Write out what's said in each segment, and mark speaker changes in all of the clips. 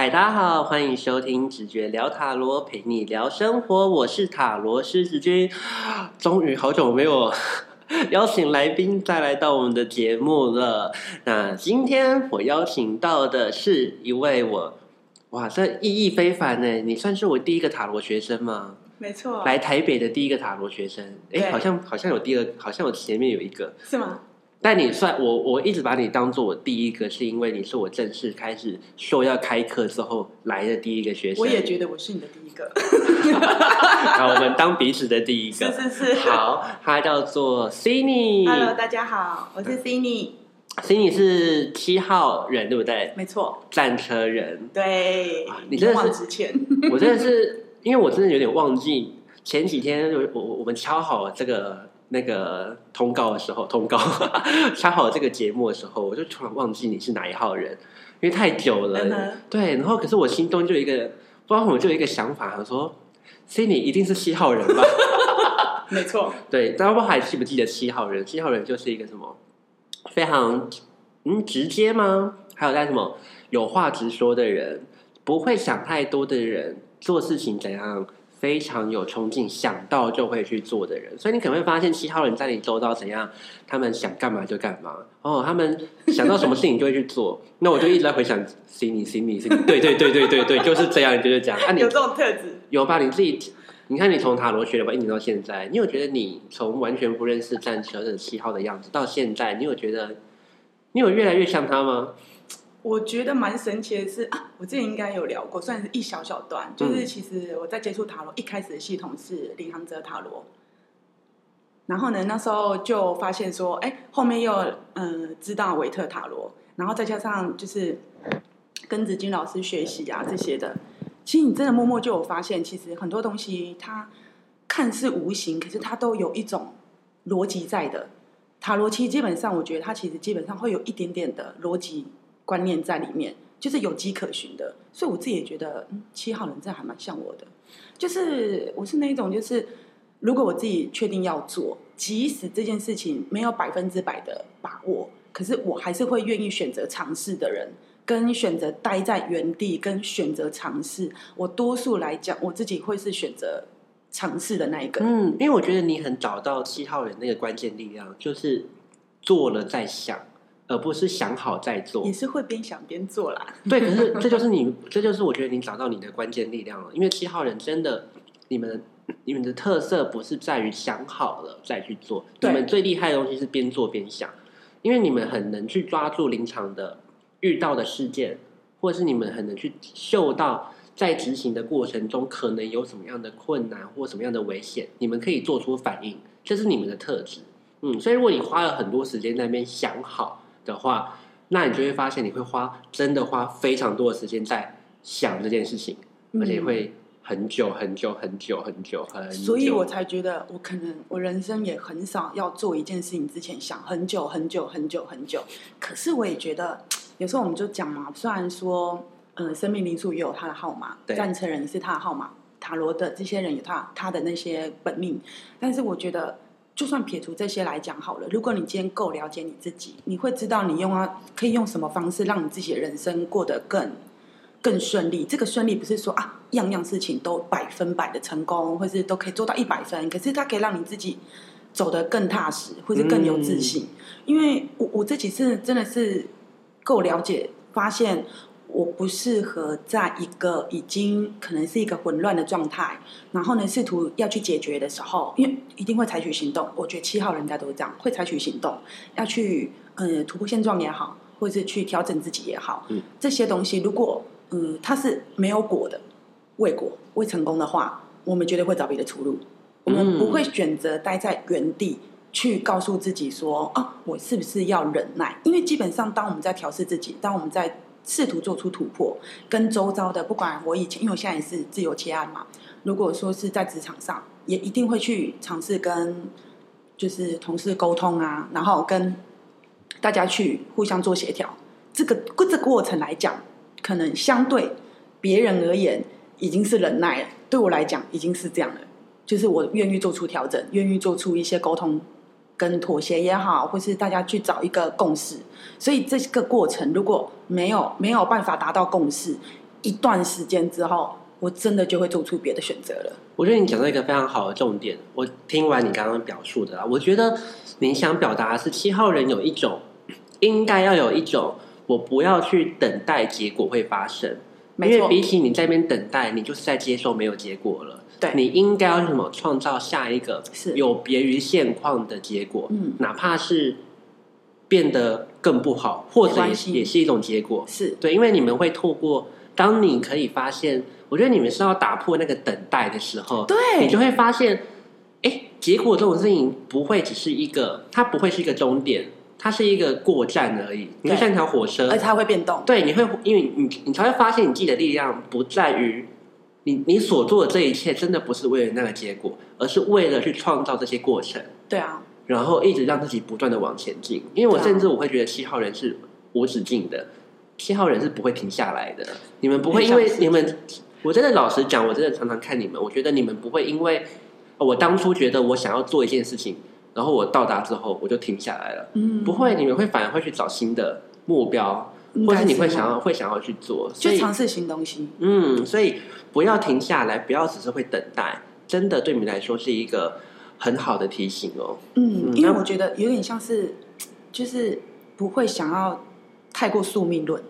Speaker 1: 嗨，大家好，欢迎收听直觉聊塔罗，陪你聊生活。我是塔罗师子君，终于好久没有 邀请来宾再来到我们的节目了。那今天我邀请到的是一位我，哇，这意义非凡呢！你算是我第一个塔罗学生吗？
Speaker 2: 没错，
Speaker 1: 来台北的第一个塔罗学生。哎，好像好像有第二，好像我前面有一个。
Speaker 2: 是吗？
Speaker 1: 但你算我，我一直把你当做我第一个，是因为你是我正式开始说要开课之后来的第一个学生。
Speaker 2: 我也觉得我是你的第一个。
Speaker 1: 好，我们当彼此的第一个。
Speaker 2: 是是是。
Speaker 1: 好，他叫做 Cindy。
Speaker 2: Hello，大家好，我是 Cindy。
Speaker 1: Cindy 是七号人，对不对？
Speaker 2: 没错，
Speaker 1: 战车人。
Speaker 2: 对
Speaker 1: 啊，你真的是
Speaker 2: 之前。
Speaker 1: 我真的是，因为我真的有点忘记前几天我我我们敲好这个那个通告的时候，通告 插好这个节目的时候，我就突然忘记你是哪一号人，因为太久了。
Speaker 2: 嗯
Speaker 1: 对，然后可是我心中就有一个，不知道为什么就有一个想法，我说 Cindy 一定是七号人吧？
Speaker 2: 没错，
Speaker 1: 对，大家还记不记得七号人？七号人就是一个什么非常嗯直接吗？还有在什么有话直说的人，不会想太多的人，做事情怎样非常有冲劲，想到就会去做的人。所以你可能会发现七号人在你周遭怎样，他们想干嘛就干嘛哦，他们想到什么事情就会去做。那我就一直在回想 Cindy Cindy Cindy，对对对对对对，就是这样，就是这样。啊，你
Speaker 2: 有这种特质。
Speaker 1: 有吧？你自己，你看你从塔罗学了吧，一直到现在，你有觉得你从完全不认识战车的七号的样子到现在，你有觉得你有越来越像他吗？
Speaker 2: 我觉得蛮神奇的是啊，我之前应该有聊过，算是一小小段，就是其实我在接触塔罗一开始的系统是领航者塔罗，然后呢，那时候就发现说，哎，后面又嗯、呃知道维特塔罗，然后再加上就是跟子金老师学习啊这些的，其实你真的默默就有发现，其实很多东西它看似无形，可是它都有一种逻辑在的。塔罗其实基本上，我觉得它其实基本上会有一点点的逻辑观念在里面，就是有迹可循的。所以我自己也觉得，嗯，七号人这还蛮像我的，就是我是那一种，就是如果我自己确定要做，即使这件事情没有百分之百的把握，可是我还是会愿意选择尝试的人。跟选择待在原地，跟选择尝试，我多数来讲，我自己会是选择尝试的那一个。
Speaker 1: 嗯，因为我觉得你很找到七号人那个关键力量，就是做了再想，而不是想好再做
Speaker 2: 你。是会边想边做啦。
Speaker 1: 对，可是这就是你，这就是我觉得你找到你的关键力量了。因为七号人真的，你们你们的特色不是在于想好了再去做，你们最厉害的东西是边做边想，因为你们很能去抓住临场的遇到的事件，或者是你们很能去嗅到在执行的过程中可能有什么样的困难或什么样的危险，你们可以做出反应，这是你们的特质。嗯，所以如果你花了很多时间在那边想好的话，那你就会发现你会花真的花非常多的时间在想这件事情，而且会很久很久很久很久很久。
Speaker 2: 所以我才觉得，我可能我人生也很少要做一件事情之前想很久很久很久很久。可是我也觉得，有时候我们就讲嘛，虽然说，呃，生命灵数也有他的号码，
Speaker 1: 对
Speaker 2: 战车人也是他的号码，塔罗的这些人有他他的那些本命，但是我觉得。就算撇除这些来讲好了，如果你今天够了解你自己，你会知道你用啊可以用什么方式让你自己的人生过得更更顺利。这个顺利不是说啊，样样事情都百分百的成功，或是都可以做到一百分，可是它可以让你自己走得更踏实，或是更有自信。因为我我这几次真的是够了解，发现我不适合在一个已经可能是一个混乱的状态，然后呢试图要去解决的时候，因为一定会采取行动。我觉得七号人家都是这样，会采取行动，要去呃突破现状也好，或者是去调整自己也好，
Speaker 1: 嗯
Speaker 2: 这些东西如果嗯它是没有果的，未果未成功的话，我们绝对会找别的出路。我们不会选择待在原地去告诉自己说啊，我是不是要忍耐？因为基本上，当我们在调试自己，当我们在试图做出突破，跟周遭的，不管我以前，因为我现在也是自由接案嘛，如果说是在职场上，也一定会去尝试跟就是同事沟通啊，然后跟大家去互相做协调。这个过这个过程来讲，可能相对别人而言已经是忍耐了，对我来讲已经是这样了。就是我愿意做出调整，愿意做出一些沟通跟妥协也好，或是大家去找一个共识。所以这个过程如果没有没有办法达到共识，一段时间之后，我真的就会做出别的选择了。
Speaker 1: 我觉得你讲到一个非常好的重点，我听完你刚刚表述的啊，我觉得你想表达的是七号人有一种应该要有一种我不要去等待结果会发生，因为，比起你在那边等待，你就是在接受没有结果了。
Speaker 2: 对，
Speaker 1: 你应该要什么创造下一个
Speaker 2: 是。
Speaker 1: 有别于现况的结果，
Speaker 2: 嗯。
Speaker 1: 哪怕是变得更不好，或者也
Speaker 2: 是
Speaker 1: 也是一种结果。
Speaker 2: 是。
Speaker 1: 对，因为你们会透过，当你可以发现，我觉得你们是要打破那个等待的时候，
Speaker 2: 对。
Speaker 1: 你就会发现，哎，结果这种事情不会只是一个，它不会是一个终点，它是一个过站而已。你就像一条火车。
Speaker 2: 而且，它会变动。
Speaker 1: 对，你会因为你你才会发现，你自己的力量不在于你你所做的这一切，真的不是为了那个结果，而是为了去创造这些过程。
Speaker 2: 对啊，
Speaker 1: 然后一直让自己不断的往前进。因为我甚至我会觉得七号人是无止境的，七号人是不会停下来的。你们不会因为你们，我真的老实讲，我真的常常看你们，我觉得你们不会因为哦我当初觉得我想要做一件事情，然后我到达之后我就停下来了。
Speaker 2: 嗯，
Speaker 1: 不会，你们会反而会去找新的目标，或是你会想要会想要去做，所以
Speaker 2: 就尝试新东西。
Speaker 1: 嗯，所以不要停下来，不要只是会等待，真的对你来说是一个很好的提醒哦。
Speaker 2: 嗯，因为我觉得有点像是，就是不会想要太过宿命论。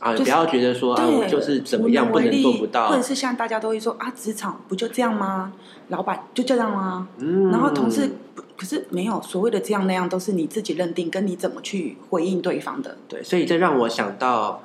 Speaker 1: 啊，
Speaker 2: 就是
Speaker 1: 不要觉得说啊，我就是怎么样不能做不到
Speaker 2: 或者，是像大家都会说啊，职场不就这样吗？老板就这样吗？
Speaker 1: 嗯，
Speaker 2: 然后同事不可是没有所谓的这样那样，都是你自己认定跟你怎么去回应对方的。
Speaker 1: 对，所以这让我想到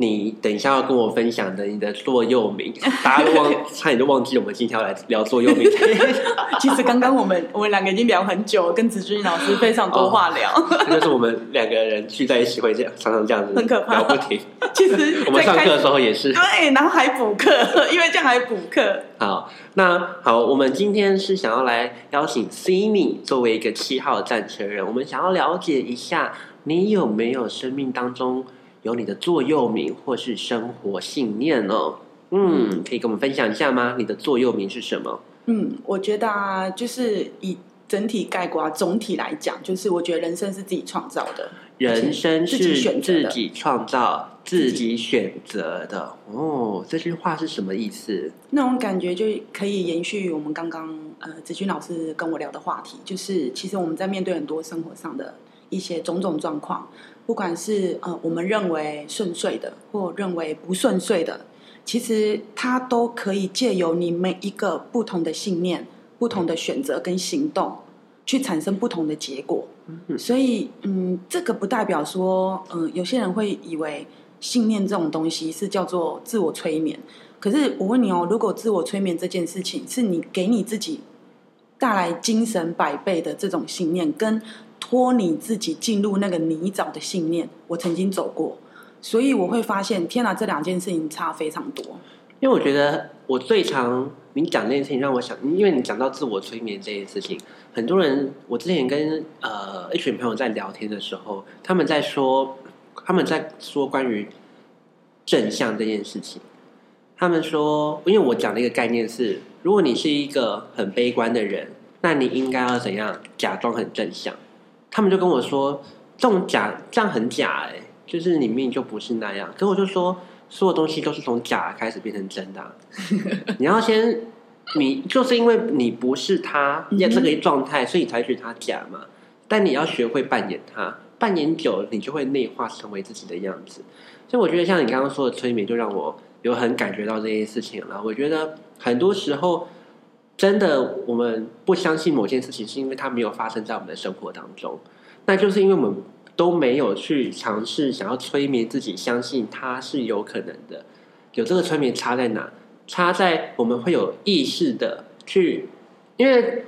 Speaker 1: 你等一下要跟我分享的你的座右铭，大家都忘差点就忘记我们今天要来聊座右铭，
Speaker 2: 其实刚刚我们我们两个已经聊很久，跟子君老师非常多话聊。
Speaker 1: 这就是我们两个人聚在一起会这样，常常这样子
Speaker 2: 很可怕
Speaker 1: 聊不停。
Speaker 2: 其实
Speaker 1: 我们上课的时候也是。
Speaker 2: 对，然后还补课，因为这样还补课。
Speaker 1: 好，那好，我们今天是想要来邀请 Simi 作为一个七号战车人，我们想要了解一下你有没有生命当中有你的座右铭或是生活信念哦。嗯，可以跟我们分享一下吗？你的座右铭是什么？
Speaker 2: 嗯，我觉得啊，就是以整体概括啊总体来讲，就是我觉得人生是自己创造的。
Speaker 1: 人生是自己创造、自己选择的。哦，这句话是什么意思？
Speaker 2: 那种感觉就可以延续我们刚刚呃子君老师跟我聊的话题，就是其实我们在面对很多生活上的一些种种状况，不管是呃我们认为顺遂的，或认为不顺遂的，其实它都可以借由你每一个不同的信念、不同的选择跟行动，去产生不同的结果。所以，嗯，这个不代表说，嗯、有些人会以为信念这种东西是叫做自我催眠。可是我问你哦，如果自我催眠这件事情是你给你自己带来精神百倍的这种信念，跟拖你自己进入那个泥沼的信念，我曾经走过，所以我会发现，天哪，这两件事情差非常多。
Speaker 1: 因为我觉得我最常你讲这件事情让我想，因为你讲到自我催眠这件事情，很多人我之前跟呃一群朋友在聊天的时候，他们在说他们在说关于正向这件事情，他们说，因为我讲的一个概念是，如果你是一个很悲观的人，那你应该要怎样假装很正向？他们就跟我说，这种假这样很假哎、就是你明明就不是那样。可我就说，所有东西都是从假开始变成真的啊、你要先，你就是因为你不是他
Speaker 2: 嗯哼
Speaker 1: 要这个状态，所以你才觉得他假嘛。但你要学会扮演他，扮演久了，你就会内化成为自己的样子。所以我觉得像你刚刚说的催眠，就让我有很感觉到这件事情了。我觉得很多时候，真的我们不相信某件事情，是因为它没有发生在我们的生活当中。那就是因为我们都没有去尝试想要催眠自己，相信它是有可能的。有这个催眠差在哪？差在我们会有意识的去，因为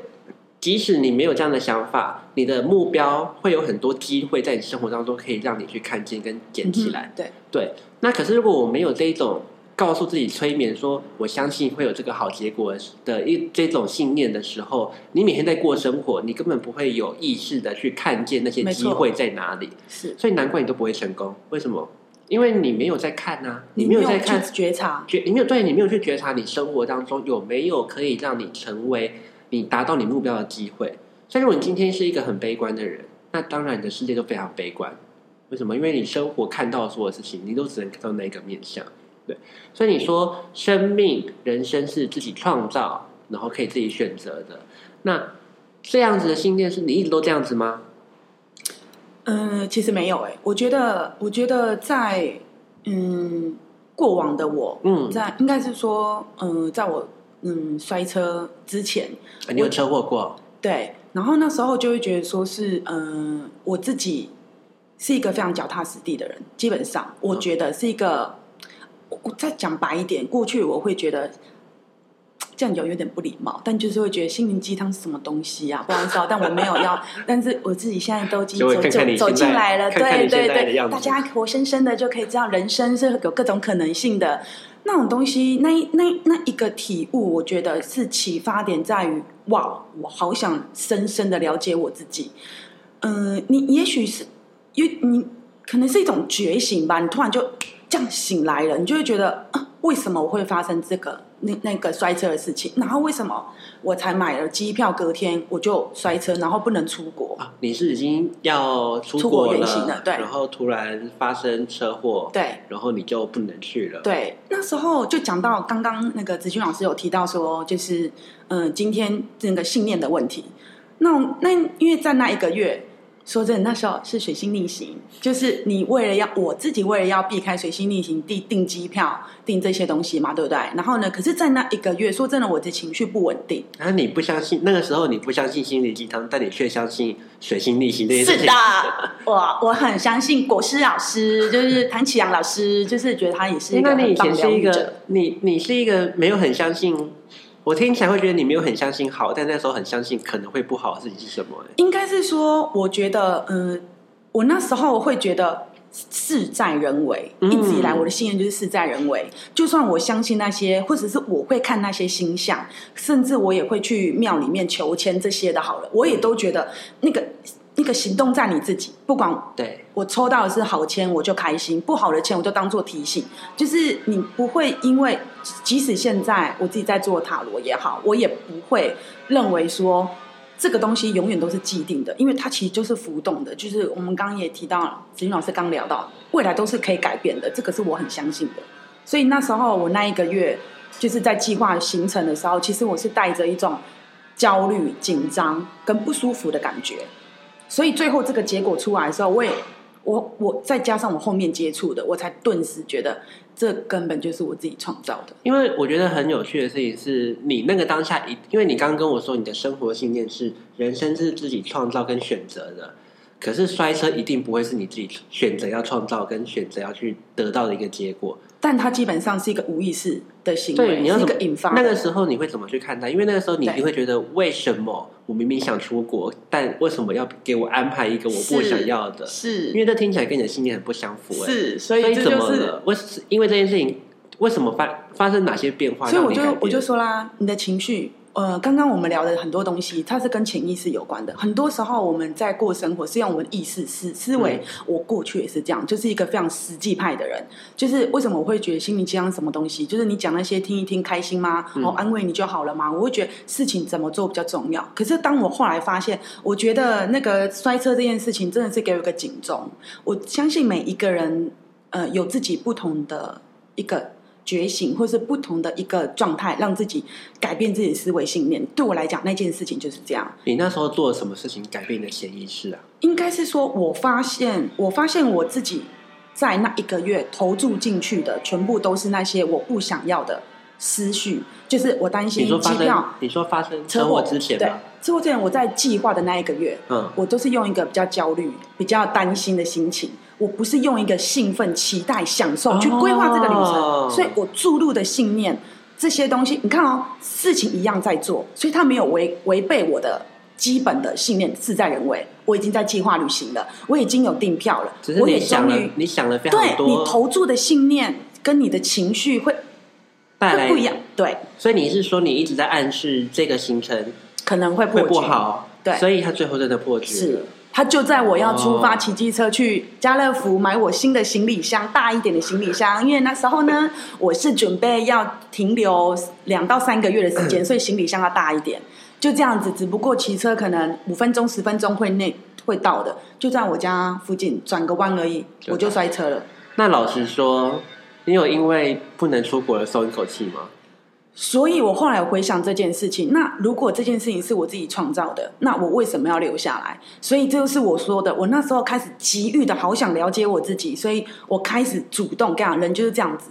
Speaker 1: 即使你没有这样的想法，你的目标会有很多机会在你生活当中可以让你去看见跟捡起来。
Speaker 2: 嗯对，
Speaker 1: 对，那可是如果我没有这一种告诉自己催眠说我相信会有这个好结果的一这种信念的时候，你每天在过生活，你根本不会有意识的去看见那些机会在哪里，
Speaker 2: 是
Speaker 1: 所以难怪你都不会成功。为什么？因为你没有在看啊，你
Speaker 2: 没
Speaker 1: 没有在看
Speaker 2: 觉察，
Speaker 1: 觉，你没有对你没有去觉察你生活当中有没有可以让你成为你达到你目标的机会。所以，如果你今天是一个很悲观的人，那当然你的世界都非常悲观。为什么？因为你生活看到所有事情，你都只能看到那个面相。对，所以你说生命、人生是自己创造，然后可以自己选择的。那这样子的信念是你一直都这样子吗？
Speaker 2: 嗯，其实没有哎、我觉得，我觉得在嗯过往的我，
Speaker 1: 嗯，
Speaker 2: 在应该是说，嗯，在我嗯摔车之前，
Speaker 1: 啊你有车祸过？
Speaker 2: 对，然后那时候就会觉得说是，嗯，我自己是一个非常脚踏实地的人，基本上我觉得是一个，再讲白一点，过去我会觉得。这样讲有点不礼貌，但就是会觉得心灵鸡汤是什么东西啊？不好意思啊，但我没有要，但是我自己现在都已经走走走进来了，
Speaker 1: 看看你
Speaker 2: 对对对大家活生生的就可以知道人生是有各种可能性的。那种东西，那一那那一个体悟，我觉得是启发点在于，哇，我好想深深的了解我自己。嗯、你也许是，因为你可能是一种觉醒吧，你突然就这样醒来了，你就会觉得，啊，为什么我会发生这个那那个摔车的事情？然后为什么我才买了机票，隔天我就摔车，然后不能出国？
Speaker 1: 啊，你是已经要出
Speaker 2: 出国
Speaker 1: 国
Speaker 2: 远行了对
Speaker 1: 然后突然发生车祸，
Speaker 2: 对，
Speaker 1: 然后你就不能去了。
Speaker 2: 对，那时候就讲到刚刚那个子君老师有提到说，就是嗯、呃今天那个信念的问题。那那因为在那一个月，说真的，那时候是水星逆行，就是你为了要我自己为了要避开水星逆行，订订机票、订这些东西嘛，对不对？然后呢，可是，在那一个月，说真的，我的情绪不稳定。
Speaker 1: 然后你不相信那个时候你不相信心灵鸡汤，但你却相信水星逆行这件事情。
Speaker 2: 是的，我我很相信国师老师，就是谭启阳老师，就是觉得他也是一个
Speaker 1: 那你以
Speaker 2: 很棒
Speaker 1: 前是一
Speaker 2: 的疗者。
Speaker 1: 个你你是一个没有很相信，我听起来会觉得你没有很相信好，但那时候很相信可能会不好的事情是什么、欸？
Speaker 2: 应该是说，我觉得，嗯、我那时候会觉得事在人为，
Speaker 1: 嗯
Speaker 2: 一直以来我的信念就是事在人为。就算我相信那些，或者是我会看那些星象，甚至我也会去庙里面求签这些的，好了，我也都觉得那个那个行动在你自己，不管
Speaker 1: 对，
Speaker 2: 我抽到的是好签，我就开心；不好的签，我就当做提醒。就是你不会因为，即使现在我自己在做塔罗也好，我也不会认为说这个东西永远都是既定的，因为它其实就是浮动的。就是我们刚刚也提到，子云老师刚聊到，未来都是可以改变的，这个是我很相信的。所以那时候我那一个月就是在计划行程的时候，其实我是带着一种焦虑、紧张跟不舒服的感觉。所以最后这个结果出来的时候，我也我我再加上我后面接触的，我才顿时觉得这根本就是我自己创造的。
Speaker 1: 因为我觉得很有趣的事情是你那个当下一，因为你刚刚跟我说你的生活信念是人生是自己创造跟选择的，可是摔车一定不会是你自己选择要创造跟选择要去得到的一个结果。
Speaker 2: 但它基本上是一个无意识的行
Speaker 1: 对，
Speaker 2: 为，对
Speaker 1: 你要怎么
Speaker 2: 个引发
Speaker 1: 那个时候你会怎么去看待？因为那个时候你一
Speaker 2: 对
Speaker 1: 定会觉得，为什么我明明想出国，但为什么要给我安排一个我不想要的？是因
Speaker 2: 是
Speaker 1: 为这听起来跟你的信念很不相符、欸。
Speaker 2: 是，所以
Speaker 1: 怎
Speaker 2: 这就是
Speaker 1: 么了？为是因为这件事情，为什么发发生哪些变化
Speaker 2: 所以我就？我就说啦，你的情绪，呃，刚刚我们聊的很多东西，它是跟潜意识有关的。很多时候我们在过生活是用我们的意识思思维。我过去也是这样，就是一个非常实际派的人。就是为什么我会觉得心灵鸡汤什么东西？就是你讲那些听一听开心吗？
Speaker 1: 嗯
Speaker 2: 哦，安慰你就好了吗。我会觉得事情怎么做比较重要。可是当我后来发现，我觉得那个摔车这件事情真的是给我一个警钟。我相信每一个人，呃，有自己不同的一个觉醒，或是不同的一个状态，让自己改变自己的思维信念。对我来讲，那件事情就是这样。
Speaker 1: 你那时候做了什么事情改变你的潜意识啊？
Speaker 2: 应该是说，我发现，我发现我自己在那一个月投注进去的，全部都是那些我不想要的思绪，就是我担
Speaker 1: 你
Speaker 2: 心
Speaker 1: 你说发生
Speaker 2: 车祸
Speaker 1: 之前
Speaker 2: 对
Speaker 1: 吧？，
Speaker 2: 车祸之前我在计划的那一个月，
Speaker 1: 嗯，
Speaker 2: 我都是用一个比较焦虑、比较担心的心情，我不是用一个兴奋、期待、享受去规划这个旅程，
Speaker 1: 哦
Speaker 2: 所以我注入的信念这些东西，你看哦，事情一样在做，所以它没有违违背我的基本的信念，事在人为。我已经在计划旅行了，我已经有订票了
Speaker 1: 只，是
Speaker 2: 我也
Speaker 1: 你想了，你想了非常
Speaker 2: 对你，投注的信念跟你的情绪会
Speaker 1: 带来
Speaker 2: 会不一样，对，
Speaker 1: 所以你是说你一直在暗示这个行程
Speaker 2: 可能会破
Speaker 1: 会不，好，
Speaker 2: 对。
Speaker 1: 所以他最后真的破局了。
Speaker 2: 是。他就在我要出发
Speaker 1: 哦
Speaker 2: 骑机车去家乐福买我新的行李箱，大一点的行李箱。因为那时候呢，我是准备要停留两到三个月的时间，所以行李箱要大一点。就这样子，只不过骑车可能五分钟、十分钟会内会到的，就在我家附近转个弯而已，我就摔车了。
Speaker 1: 那老实说，你有因为不能出国而松一口气吗？
Speaker 2: 所以我后来回想这件事情，那如果这件事情是我自己创造的，那我为什么要留下来？所以这就是我说的，我那时候开始急欲的好想了解我自己，所以我开始主动跟，人就是这样子。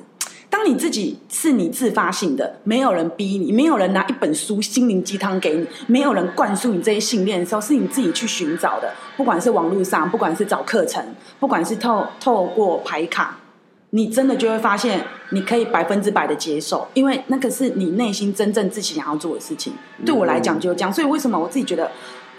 Speaker 2: 当你自己是你自发性的，没有人逼你，没有人拿一本书心灵鸡汤给你，没有人灌输你这些信念的时候，是你自己去寻找的。不管是网络上，不管是找课程，不管是透透过牌卡，你真的就会发现，你可以百分之百的接受，因为那个是你内心真正自己想要做的事情。对我来讲就是这样，所以为什么我自己觉得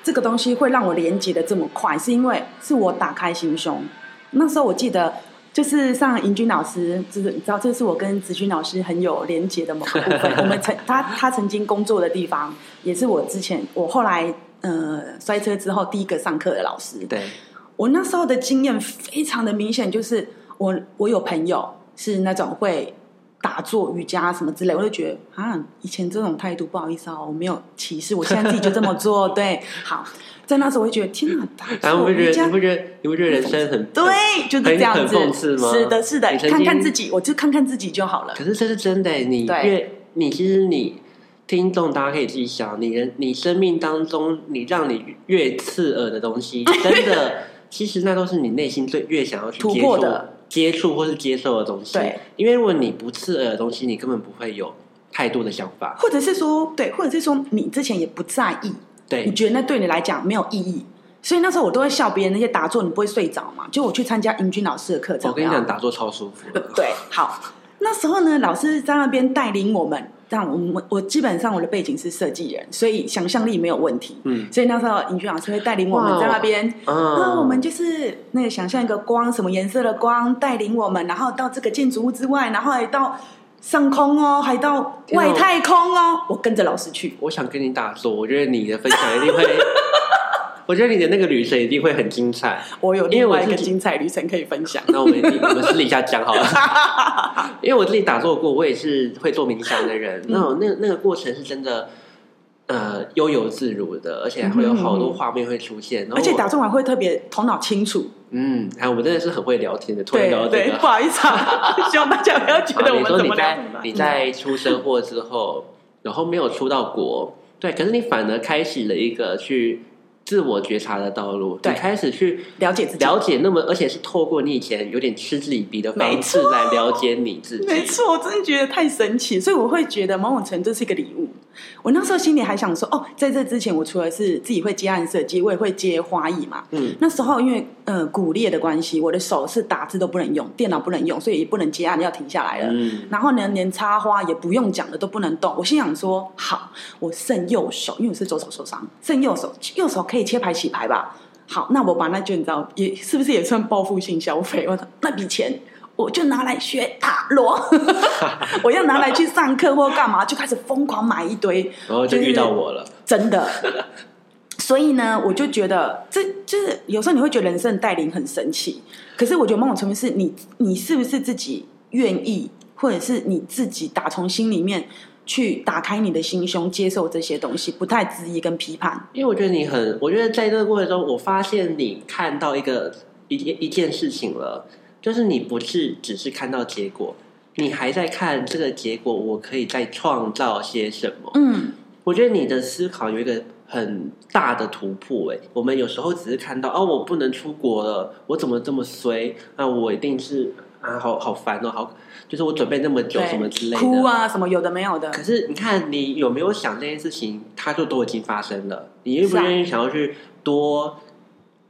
Speaker 2: 这个东西会让我连接的这么快，是因为是我打开心胸。那时候我记得。就是上尹君老师，就是你知道，这是我跟子君老师很有连接的某个部分。我们曾他他曾经工作的地方，也是我之前我后来呃摔车之后第一个上课的老师。
Speaker 1: 对，
Speaker 2: 我那时候的经验非常的明显，就是我我有朋友是那种会打坐瑜伽什么之类，我就觉得啊，以前这种态度不好意思哦，我没有歧视，我现在自己就这么做。对，好，在那时候我就觉得天哪，打
Speaker 1: 然后不觉得
Speaker 2: 坐瑜伽
Speaker 1: 你不觉得你不觉得人生很
Speaker 2: 对，就是这样子。是的，是的看看自己，我就看看自己就好了。
Speaker 1: 可是这是真的，你
Speaker 2: 对
Speaker 1: 越你其实你听众大家可以自己想，你人你生命当中你让你越刺耳的东西，真的其实那都是你内心最越想要去
Speaker 2: 突破的
Speaker 1: 接触或是接受的东西。
Speaker 2: 对，
Speaker 1: 因为如果你不刺耳的东西，你根本不会有太多的想法。
Speaker 2: 或者是说，对，或者是说你之前也不在意，对你
Speaker 1: 对，
Speaker 2: 觉得那对你来讲没有意义，所以那时候我都会笑别人那些打坐你不会睡着嘛。就我去参加英军老师的课程，
Speaker 1: 我跟你讲，打坐超舒服的。
Speaker 2: 对，好，那时候呢，老师在那边带领我们，但我们我基本上我的背景是设计人，所以想象力没有问题。
Speaker 1: 嗯
Speaker 2: 所以那时候尹军老师会带领我们在那边，那
Speaker 1: 嗯，
Speaker 2: 我们就是那个想象一个光，什么颜色的光带领我们，然后到这个建筑物之外，然后还到上空哦，还到外太空哦，我跟着老师去。
Speaker 1: 我想跟你打坐，我觉得你的分享一定会，我觉得你的那个旅程一定会很精彩。
Speaker 2: 我有另外一个精彩旅程可以分享。
Speaker 1: 那我们 我们私底下讲好了，因为我自己打坐过，我也是会做冥想的人。那种那那个过程是真的，呃，悠游自如的，而且还会有好多画面会出现。
Speaker 2: 而且打坐完会特别头脑清楚。
Speaker 1: 嗯，还有我们真的是很会聊天的，突然
Speaker 2: 对对，
Speaker 1: 聊到这个。
Speaker 2: 不好意思啊，希望大家不要觉得我们怎么聊怎么办
Speaker 1: 你在出生祸之后，然后没有出到国，对，可是你反而开始了一个去自我觉察的道路，
Speaker 2: 对
Speaker 1: 你开始去
Speaker 2: 了解自己。
Speaker 1: 了解，那么而且是透过你以前有点嗤之以鼻的方
Speaker 2: 没
Speaker 1: 式来了解你自己。
Speaker 2: 没错，我真的觉得太神奇，所以我会觉得某种程度是一个礼物。我那时候心里还想说，哦，在这之前，我除了是自己会接案设计，我也会接花艺嘛。
Speaker 1: 嗯，
Speaker 2: 那时候因为呃骨裂的关系，我的手是打字都不能用，电脑不能用，所以也不能接案，要停下来了。
Speaker 1: 嗯，
Speaker 2: 然后呢，连插花也不用讲了都不能动。我心想说，好，我剩右手，因为我是左手受伤，剩右手，右手可以切牌洗牌吧。好，那我把那卷你知道，也是不是也算报复性消费？我说那笔钱我就拿来学塔罗，我要拿来去上课或干嘛，就开始疯狂买一堆，
Speaker 1: 然后就遇到我了。
Speaker 2: 真的。所以呢，我就觉得这就是有时候你会觉得人生的带领很神奇，可是我觉得某种程度是你你是不是自己愿意，或者是你自己打从心里面去打开你的心胸，接受这些东西，不太质疑跟批判。
Speaker 1: 因为我觉得你很，我觉得在这个过程中，我发现你看到一个一一件事情了，就是你不是只是看到结果，你还在看这个结果，我可以再创造些什么。
Speaker 2: 嗯，
Speaker 1: 我觉得你的思考有一个很大的突破。哎，我们有时候只是看到哦，我不能出国了，我怎么这么衰？那我一定是啊，好好烦哦，好，就是我准备那么久什么之类的，
Speaker 2: 哭啊，什么有的没有的
Speaker 1: 可，是你看，你有没有想这件事情，它就都已经发生了。你愿不愿意想要去多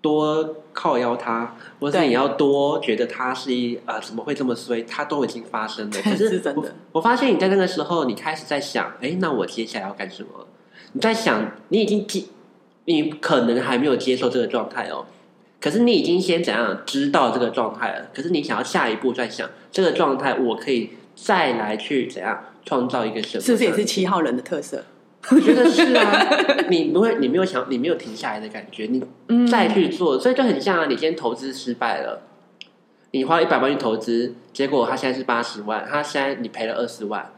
Speaker 1: 多靠邀他，或者是
Speaker 2: 对
Speaker 1: 你要多觉得他是一啊、怎么会这么衰？他都已经发生了。可是
Speaker 2: 是真的
Speaker 1: 我，我发现你在那个时候，你开始在想，哎，那我接下来要干什么？你在想，你已经接，你可能还没有接受这个状态哦。可是你已经先怎样知道这个状态了？可是你想要下一步再想这个状态，我可以再来去怎样创造一个什么？
Speaker 2: 是不是也是七号人的特色？
Speaker 1: 我觉得是啊，你不会，你没有想，你没有停下来的感觉，你
Speaker 2: 嗯
Speaker 1: 再去做，所以就很像啊，你今天投资失败了，你花一百万去投资，结果他现在是八十万，他现在你赔了二十万，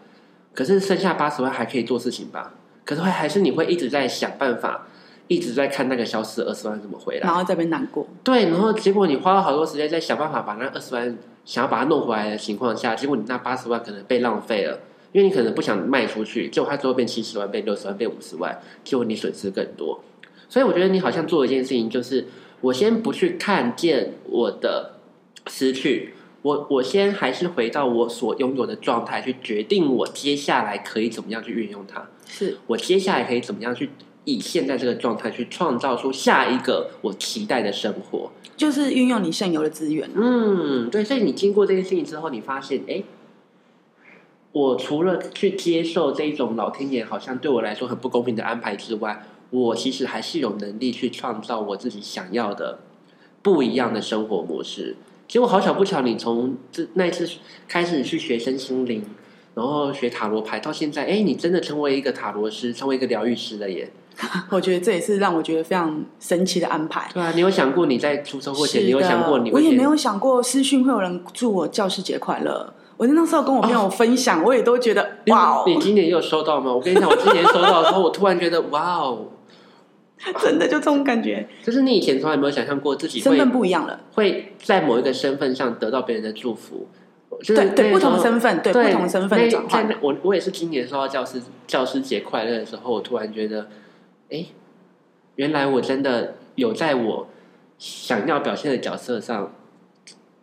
Speaker 1: 可是剩下八十万还可以做事情吧？可是会还是你会一直在想办法，一直在看那个消失的二十万怎么回来。
Speaker 2: 然后这边难过，
Speaker 1: 对，然后结果你花了好多时间在想办法把那二十万想要把它弄回来的情况下，结果你那八十万可能被浪费了，因为你可能不想卖出去，结果它最后变七十万、变六十万、变五十万，结果你损失更多。所以我觉得你好像做了一件事情，就是我先不去看见我的失去，我我先还是回到我所拥有的状态，去决定我接下来可以怎么样去运用它。
Speaker 2: 是
Speaker 1: 我接下来可以怎么样去以现在这个状态去创造出下一个我期待的生活。
Speaker 2: 就是运用你现有的资源。
Speaker 1: 嗯，对，所以你经过这件事情之后，你发现，哎，我除了去接受这一种老天爷好像对我来说很不公平的安排之外，我其实还是有能力去创造我自己想要的不一样的生活模式。结果好巧不巧，你从这那一次开始去学身心灵，然后学塔罗牌，到现在，哎，你真的成为一个塔罗师，成为一个疗愈师了耶！
Speaker 2: 我觉得这也是让我觉得非常神奇的安排。
Speaker 1: 对啊，你有想过你在出车祸前，你有想过你
Speaker 2: 我也没有想过私讯会有人祝我教师节快乐。我那时候跟我朋友分享，我也都觉得哇哦，
Speaker 1: 你今年也有收到吗？我跟你讲，我今年收到的时候，我突然觉得哇哦，
Speaker 2: 真的就这种感觉，
Speaker 1: 就是你以前从来没有想象过自己会
Speaker 2: 身份不一样了。
Speaker 1: 会在某一个身份上得到别人的祝福，就是
Speaker 2: 对对，不同身份，对
Speaker 1: 对
Speaker 2: 不同身份的转换。
Speaker 1: 我我也是今年收到教师教师节快乐的时候，我突然觉得，哎，原来我真的有在我想要表现的角色上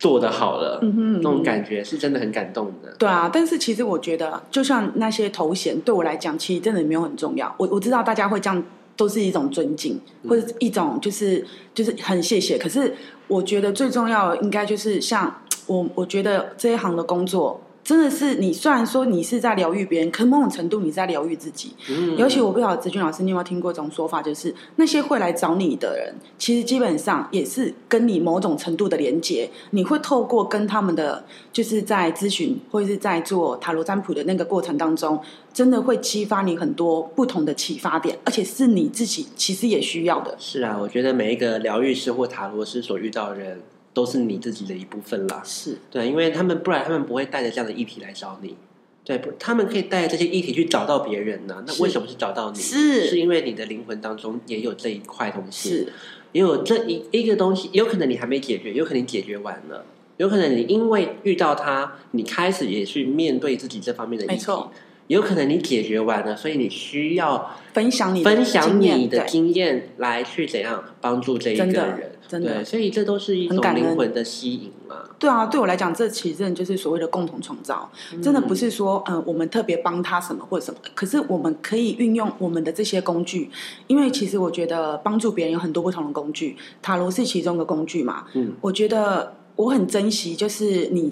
Speaker 1: 做的好了，
Speaker 2: 嗯哼，
Speaker 1: 那种感觉是真的很感动的。
Speaker 2: 对啊，但是其实我觉得，就像那些头衔对我来讲，其实真的没有很重要。我我知道大家会这样，都是一种尊敬，
Speaker 1: 嗯
Speaker 2: 或者一种就是就是很谢谢。可是我觉得最重要的应该就是像我，我觉得这一行的工作。真的是你，虽然说你是在疗愈别人，可某种程度你在疗愈自己。
Speaker 1: 嗯，
Speaker 2: 尤其我不晓得子君老师，你有没有听过一种说法，就是那些会来找你的人，其实基本上也是跟你某种程度的连接。你会透过跟他们的，就是在咨询或者是在做塔罗占卜的那个过程当中，真的会激发你很多不同的启发点，而且是你自己其实也需要的。
Speaker 1: 是啊，我觉得每一个疗愈师或塔罗师所遇到的人，都是你自己的一部分啦。
Speaker 2: 是，
Speaker 1: 对，因为他们不然他们不会带着这样的议题来找你。对，不，他们可以带着这些议题去找到别人呢、那为什么是找到你？
Speaker 2: 是
Speaker 1: 是因为你的灵魂当中也有这一块东西，
Speaker 2: 是，
Speaker 1: 也有这一一个东西，有可能你还没解决，有可能你解决完了，有可能你因为遇到他，你开始也去面对自己这方面的议题
Speaker 2: 没错。
Speaker 1: 有可能你解决完了，所以你需要
Speaker 2: 分享你的
Speaker 1: 分享
Speaker 2: 经验
Speaker 1: 你的经验来去怎样帮助这一个
Speaker 2: 真的
Speaker 1: 人。
Speaker 2: 真的
Speaker 1: 对，所以这都是一种灵魂的吸引嘛。
Speaker 2: 对啊，对我来讲，这其实就是所谓的共同创造，真的不是说，嗯、我们特别帮他什么或者什么，可是我们可以运用我们的这些工具，因为其实我觉得帮助别人有很多不同的工具，塔罗是其中的工具嘛。
Speaker 1: 嗯，
Speaker 2: 我觉得我很珍惜，就是你，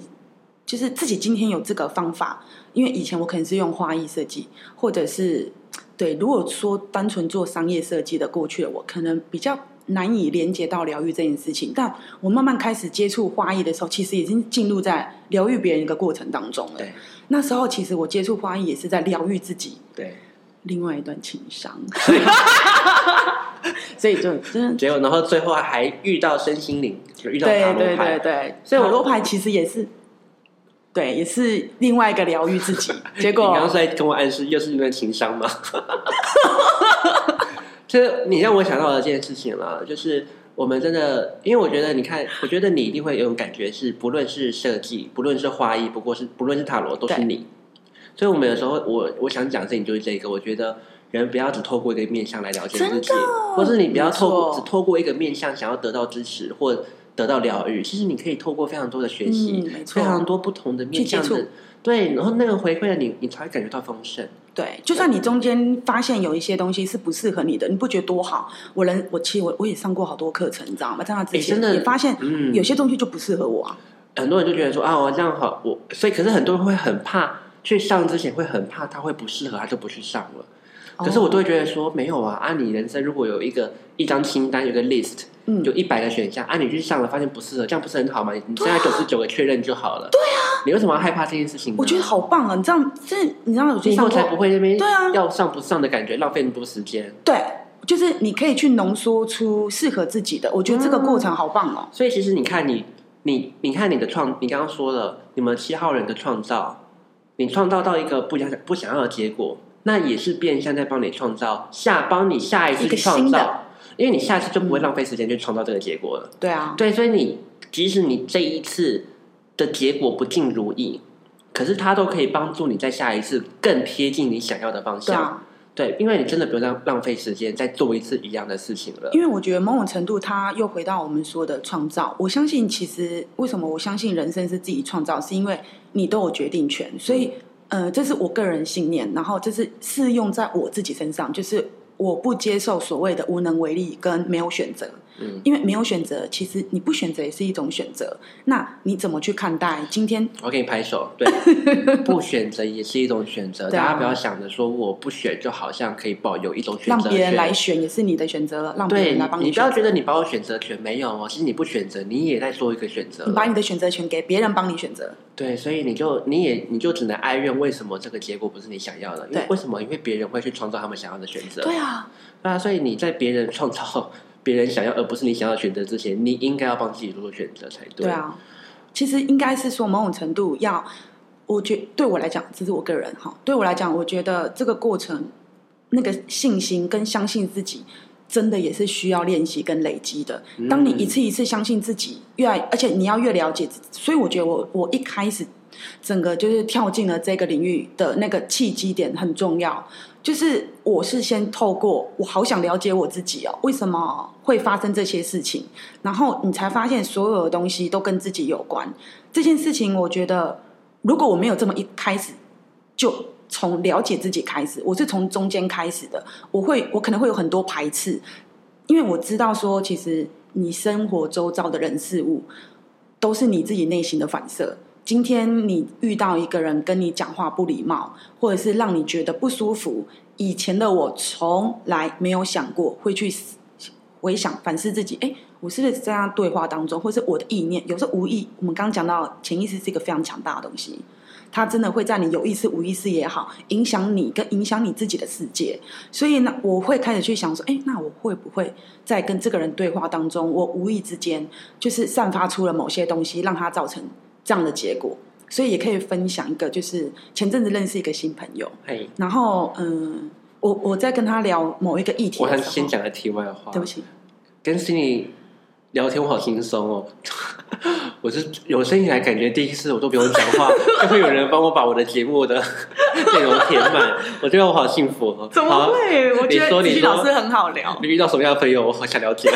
Speaker 2: 就是自己今天有这个方法，因为以前我可能是用花艺设计，或者是对，如果说单纯做商业设计的过去的我，可能比较难以连接到疗愈这件事情。但我慢慢开始接触花艺的时候，其实已经进入在疗愈别人一个过程当中了。
Speaker 1: 对
Speaker 2: 那时候其实我接触花艺也是在疗愈自己
Speaker 1: 对。
Speaker 2: 另外一段情伤，所以就真的。
Speaker 1: 结果，然后最后还遇到身心灵，就遇到塔
Speaker 2: 对对对
Speaker 1: 罗牌。
Speaker 2: 对，
Speaker 1: 所以我
Speaker 2: 塔罗牌其实也是，对，也是另外一个疗愈自己。结果
Speaker 1: 你刚刚在跟我暗示又是一段情伤吗？这 你让我想到了这件事情了，就是我们真的，因为我觉得，你看，我觉得你一定会有种感觉是，不论是设计，不论是花艺，不过是不论是塔罗，都是你。所以，我们有时候，我我想讲的事情就是这个，我觉得人不要只透过一个面相来了解自己，或是你不要透过只透过一个面相想要得到支持或得到疗愈。其实你可以透过非常多的学习，非常多不同的面向的，对，然后那个回馈了你，你才会感觉到丰盛。
Speaker 2: 对，就算你中间发现有一些东西是不适合你的，你不觉得多好？我人我其实我我也上过好多课程，你知道吗？在那之前、
Speaker 1: 真的
Speaker 2: 也发现
Speaker 1: 嗯
Speaker 2: 有些东西就不适合我啊。
Speaker 1: 很多人就觉得说啊，我这样好，我所以可是很多人会很怕去上之前会很怕他会不适合，他就不去上了。可是我都会觉得说没有啊，啊，你人生如果有一个一张清单，有个 list，
Speaker 2: 嗯
Speaker 1: 有一百个选项，啊，你去上了发现不适合，这样不是很好吗？你你现在九十九个确认就好了。对啊，你为什么要害怕这件事情呢？
Speaker 2: 我觉得好棒啊！你知道，这你知道有些上
Speaker 1: 才不，会那边
Speaker 2: 对啊
Speaker 1: 要上不上的感觉，浪费那么多时间。
Speaker 2: 对，就是你可以去浓缩出适合自己的。我觉得这个过程好棒哦。
Speaker 1: 所以其实你看你你你看你的创，你刚刚说了，你们七号人的创造，你创造到一个不想不想要的结果，那也是变相在帮你创造下，帮你下一次创造，因为你下次就不会浪费时间去创造这个结果了。
Speaker 2: 对啊，
Speaker 1: 对，所以你即使你这一次的结果不尽如意，可是它都可以帮助你在下一次更贴近你想要的方向。
Speaker 2: 对啊，
Speaker 1: 对，因为你真的不用浪浪费时间再做一次一样的事情了。
Speaker 2: 因为我觉得某种程度，它又回到我们说的创造。我相信，其实为什么我相信人生是自己创造，是因为你都有决定权。所以，呃，这是我个人信念，然后这是适用在我自己身上，就是我不接受所谓的无能为力跟没有选择。
Speaker 1: 嗯，
Speaker 2: 因为没有选择，其实你不选择也是一种选择。那你怎么去看待今天？
Speaker 1: 我给你拍手。对，不选择也是一种选择。大家不要想着说我不选就好像可以保有一种选择
Speaker 2: 让别人来选也是你的选择，让别人来帮
Speaker 1: 你，不要觉得你把我选择权没有哦，其实你不选择，你也在做一个选择
Speaker 2: 你。把你的选择权给别人帮你选择。
Speaker 1: 对，所以你就你也你就只能哀怨为什么这个结果不是你想要的，因为
Speaker 2: 对
Speaker 1: 为什么？因为别人会去创造他们想要的选择。
Speaker 2: 对啊，
Speaker 1: 对啊，所以你在别人创造别人想要而不是你想要的选择之前，你应该要帮自己做出选择才对。
Speaker 2: 对，啊，其实应该是说某种程度要，我觉对我来讲，这是我个人哈，对我来讲，我觉得这个过程那个信心跟相信自己。真的也是需要练习跟累积的。当你一次一次相信自己，越来，而且你要越了解自己。所以我觉得我我一开始整个就是跳进了这个领域的那个契机点很重要。就是我是先透过我好想了解我自己哦，为什么会发生这些事情，然后你才发现所有的东西都跟自己有关。这件事情，我觉得如果我没有这么一开始就从了解自己开始，我是从中间开始的，我会我可能会有很多排斥，因为我知道说，其实你生活周遭的人事物都是你自己内心的反射。今天你遇到一个人跟你讲话不礼貌，或者是让你觉得不舒服，以前的我从来没有想过会去回想反思自己，哎，我是不是在这样对话当中，或是我的意念，有时候无意，我们刚刚讲到潜意识是一个非常强大的东西，它真的会在你有意识、无意识也好，影响你跟影响你自己的世界。所以呢，我会开始去想说，哎，那我会不会在跟这个人对话当中，我无意之间就是散发出了某些东西，让他造成这样的结果？所以也可以分享一个，就是前阵子认识一个新朋友，
Speaker 1: 嘿，
Speaker 2: 然后嗯，我我在跟他聊某一个议题
Speaker 1: 我
Speaker 2: 的时候，
Speaker 1: 想先讲个题外话，
Speaker 2: 对不起，
Speaker 1: 跟 Cindy 聊天我好轻松哦，我是有生以来感觉第一次我都不用讲话，就会有人帮我把我的节目的 内容填满，我觉得我好幸福哦。
Speaker 2: 怎么
Speaker 1: 好？
Speaker 2: 会？我觉得子
Speaker 1: 你说
Speaker 2: 老师很好聊，
Speaker 1: 你遇到什么样的朋友，我好想了解。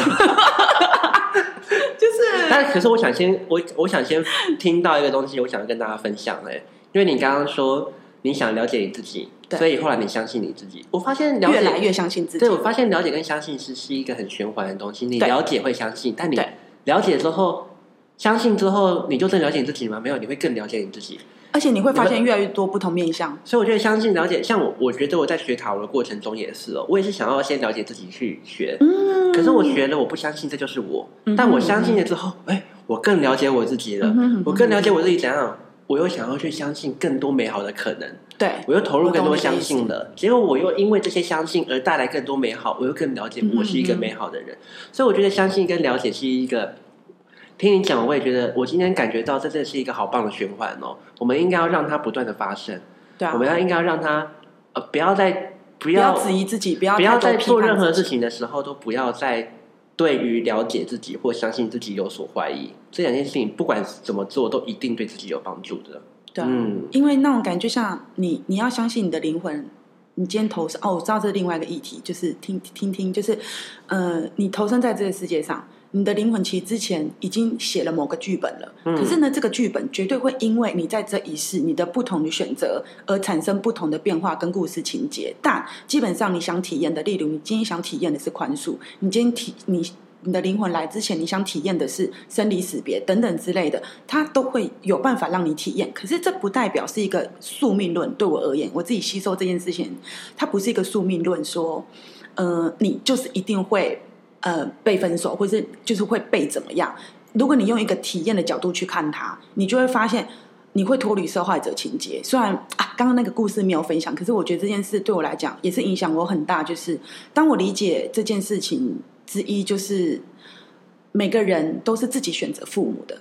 Speaker 2: 就是
Speaker 1: 但可是我想先，我我想先听到一个东西，我想跟大家分享哎，因为你刚刚说你想了解你自己，
Speaker 2: 对
Speaker 1: 所以后来你相信你自己。我发现了解
Speaker 2: 越来越相信自己
Speaker 1: 对，。我发现了解跟相信是是一个很循环的东西。你了解会相信，但你了解之后，相信之后，你就真了解你自己吗？没有，你会更了解你自己。
Speaker 2: 而且你会发现越来越多不同面向。
Speaker 1: 所以我觉得相信了解，像我，我觉得我在学塔罗的过程中也是哦，我也是想要先了解自己去学。
Speaker 2: 嗯。
Speaker 1: 可是我学了，我不相信这就是我，
Speaker 2: 嗯
Speaker 1: 但我相信了之后，哎，我更了解我自己了，我更了解我自己怎样，我又想要去相信更多美好的可能，
Speaker 2: 对，
Speaker 1: 我又投入更多相信了，结果我又因为这些相信而带来更多美好，我又更了解我是一个美好的人，所以我觉得相信跟了解是一个。听你讲，我也觉得，我今天感觉到这真的是一个好棒的循环哦。我们应该要让它不断的发生，
Speaker 2: 对啊
Speaker 1: 我，们要应该要让它，呃，不要再不
Speaker 2: 不
Speaker 1: 要
Speaker 2: 要质疑自己，不要
Speaker 1: 不要在做任何事情的时候都不要再对于了解自己或相信自己有所怀疑。这两件事情不管怎么做，都一定对自己有帮助的。
Speaker 2: 对啊，
Speaker 1: 嗯，
Speaker 2: 因为那种感觉，就像你，你要相信你的灵魂。你今天投身哦，我知道这是另外一个议题，就是听听听，就是呃，你投身在这个世界上，你的灵魂其实之前已经写了某个剧本了。
Speaker 1: 嗯
Speaker 2: 可是呢，这个剧本绝对会因为你在这一世你的不同的选择而产生不同的变化跟故事情节。但基本上你想体验的，例如你今天想体验的是宽恕，你今天体你你的灵魂来之前，你想体验的是生离死别等等之类的，它都会有办法让你体验。可是这不代表是一个宿命论。对我而言，我自己吸收这件事情，它不是一个宿命论，说，呃，你就是一定会呃被分手，或是就是会被怎么样。如果你用一个体验的角度去看它，你就会发现你会脱离受害者情节。虽然啊，刚刚那个故事没有分享，可是我觉得这件事对我来讲也是影响我很大。就是当我理解这件事情之一，就是每个人都是自己选择父母的。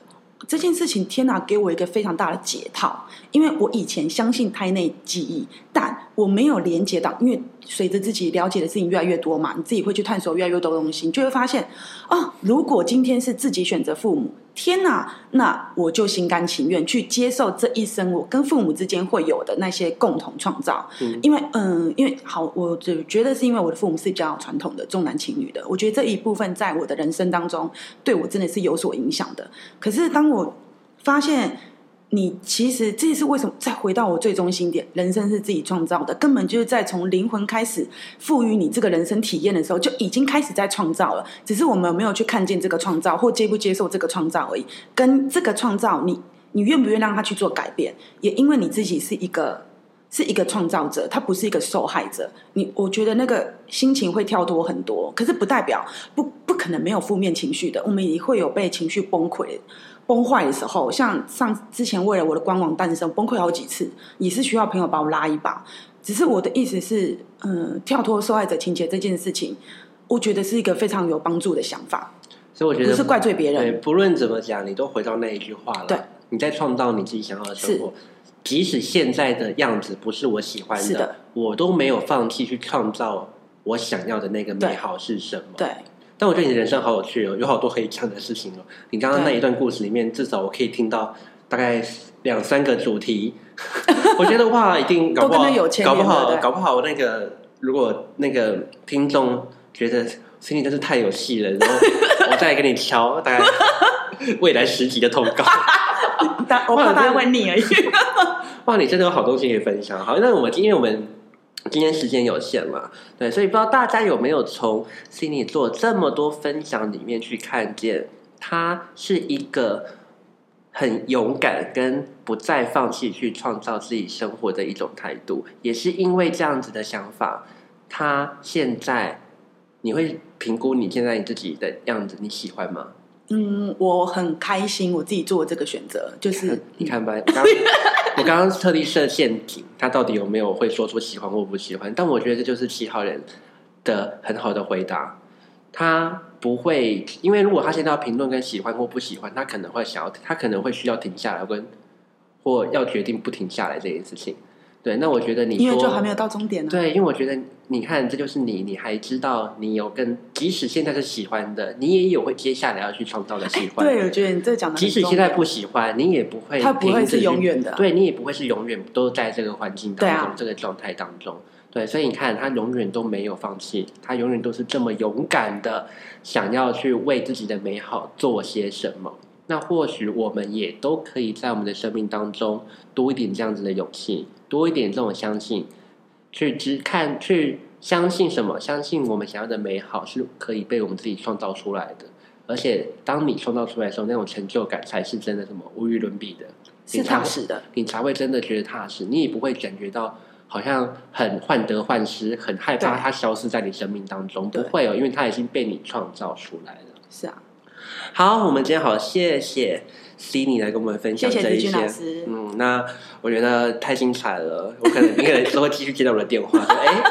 Speaker 2: 这件事情，天哪，给我一个非常大的解套。因为我以前相信胎内记忆，但我没有连接到。因为随着自己了解的事情越来越多嘛，你自己会去探索越来越多东西，你就会发现，啊，如果今天是自己选择父母，天哪，那我就心甘情愿去接受这一生我跟父母之间会有的那些共同创造。因为，嗯，因为好，我就觉得是因为我的父母是比较传统的重男轻女的，我觉得这一部分在我的人生当中对我真的是有所影响的。可是当我发现。你其实这是为什么？再回到我最中心点，人生是自己创造的，根本就是在从灵魂开始赋予你这个人生体验的时候，就已经开始在创造了。只是我们没有去看见这个创造，或接不接受这个创造而已。跟这个创造，你你愿不愿让他去做改变？也因为你自己是一个是一个创造者，他不是一个受害者。你我觉得那个心情会跳脱很多，可是不代表不不可能没有负面情绪的。我们也会有被情绪崩溃。崩坏的时候，像上之前为了我的官网诞生崩溃好几次，也是需要朋友把我拉一把。只是我的意思是，嗯，跳脱受害者情节这件事情，我觉得是一个非常有帮助的想法。
Speaker 1: 所以我觉得
Speaker 2: 不是怪罪别人，
Speaker 1: 对，不论怎么讲，你都回到那一句话了。
Speaker 2: 对，
Speaker 1: 你在创造你自己想要的生活，即使现在的样子不是我喜欢的，我都没有放弃去创造我想要的那个美好是什么。
Speaker 2: 对。
Speaker 1: 但我觉得你的人生好有趣哦，有好多可以讲的事情哦。你刚刚那一段故事里面，至少我可以听到大概两三个主题。我觉得哇，一定搞不好，搞不好，搞不好那个如果那个听众觉得心里真是太有戏了，然后 我再给你敲大概未来十集的通告。
Speaker 2: 我怕大家会腻而已。
Speaker 1: 哇，你真的有好东西可以分享。好，那我们今天我们。今天时间有限嘛，对，所以不知道大家有没有从 Cindy 做这么多分享里面去看见，他是一个很勇敢跟不再放弃去创造自己生活的一种态度，也是因为这样子的想法，他现在你会评估你现在你自己的样子，你喜欢吗？
Speaker 2: 嗯，我很开心，我自己做这个选择，就是
Speaker 1: 你看吧，刚我刚刚特地设陷阱，他到底有没有会说出喜欢或不喜欢？但我觉得这就是七号人的很好的回答，他不会，因为如果他现在要评论跟喜欢或不喜欢，他可能会想要，他可能会需要停下来跟或要决定不停下来这件事情。对，那我觉得你
Speaker 2: 因为就还没有到终点呢。
Speaker 1: 对，因为我觉得你看，这就是你，你还知道你有跟，即使现在是喜欢的，你也有会接下来要去创造的喜欢。
Speaker 2: 对，我觉得你这讲的，
Speaker 1: 即使现在不喜欢，你也不会，
Speaker 2: 他不会是永远的。
Speaker 1: 对你也不会是永远都在这个环境当中，这个状态当中。对，所以你看，他永远都没有放弃，他永远都是这么勇敢的，想要去为自己的美好做些什么。那或许我们也都可以在我们的生命当中多一点这样子的勇气。多一点这种相信，去只看去相信什么？相信我们想要的美好是可以被我们自己创造出来的。而且，当你创造出来的时候，那种成就感才是真的什么无与伦比的，
Speaker 2: 是踏实的，
Speaker 1: 你才会真的觉得踏实。你也不会感觉到好像很患得患失，很害怕它消失在你生命当中。不会哦，因为它已经被你创造出来了。
Speaker 2: 是啊。
Speaker 1: 好，我们今天好，谢谢。c i n y 来跟我们分享这一些，嗯，那我觉得太精彩了，我可能你可能之后继续接到我的电话，说哎，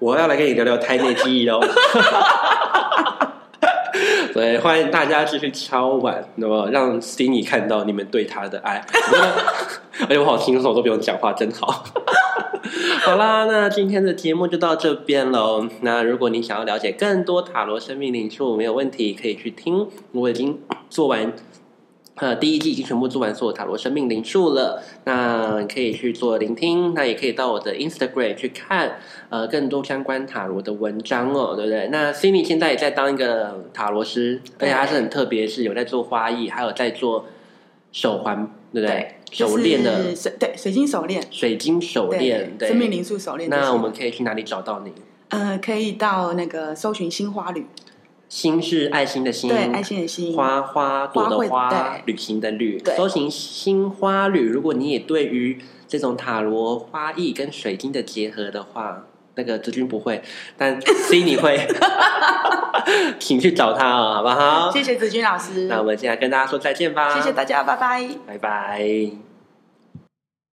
Speaker 1: 我要来跟你聊聊胎内记忆喽。对，欢迎大家继续敲碗，那么让 c i n y 看到你们对他的爱。而且我好轻松，都不用讲话，真好。好啦，那今天的节目就到这边喽。那如果你想要了解更多塔罗生命灵数，没有问题，可以去听，我已经做完。呃，第一季已经全部做完所有塔罗生命灵数了，那可以去做聆听，那也可以到我的 Instagram 去看呃更多相关塔罗的文章哦，对不对？那 Cindy 现在也在当一个塔罗师，而且他是很特别，是有在做花艺，还有在做手环，对不对？手链的
Speaker 2: 水对水晶手链，
Speaker 1: 水晶手链，对
Speaker 2: 生命灵数手链。
Speaker 1: 那我们可以去哪里找到你？
Speaker 2: 呃，可以到那个搜寻新花旅。
Speaker 1: 心是爱心的心，
Speaker 2: 对爱心的心，
Speaker 1: 花花朵的花，旅行的旅，搜寻新花旅。如果你也对于这种塔罗花艺跟水晶的结合的话，那个子君不会，但 C 你会，请去找他哦，好不好？
Speaker 2: 谢谢子君老师。
Speaker 1: 那我们现在跟大家说再见吧。
Speaker 2: 谢谢大家，拜拜，
Speaker 1: 拜拜。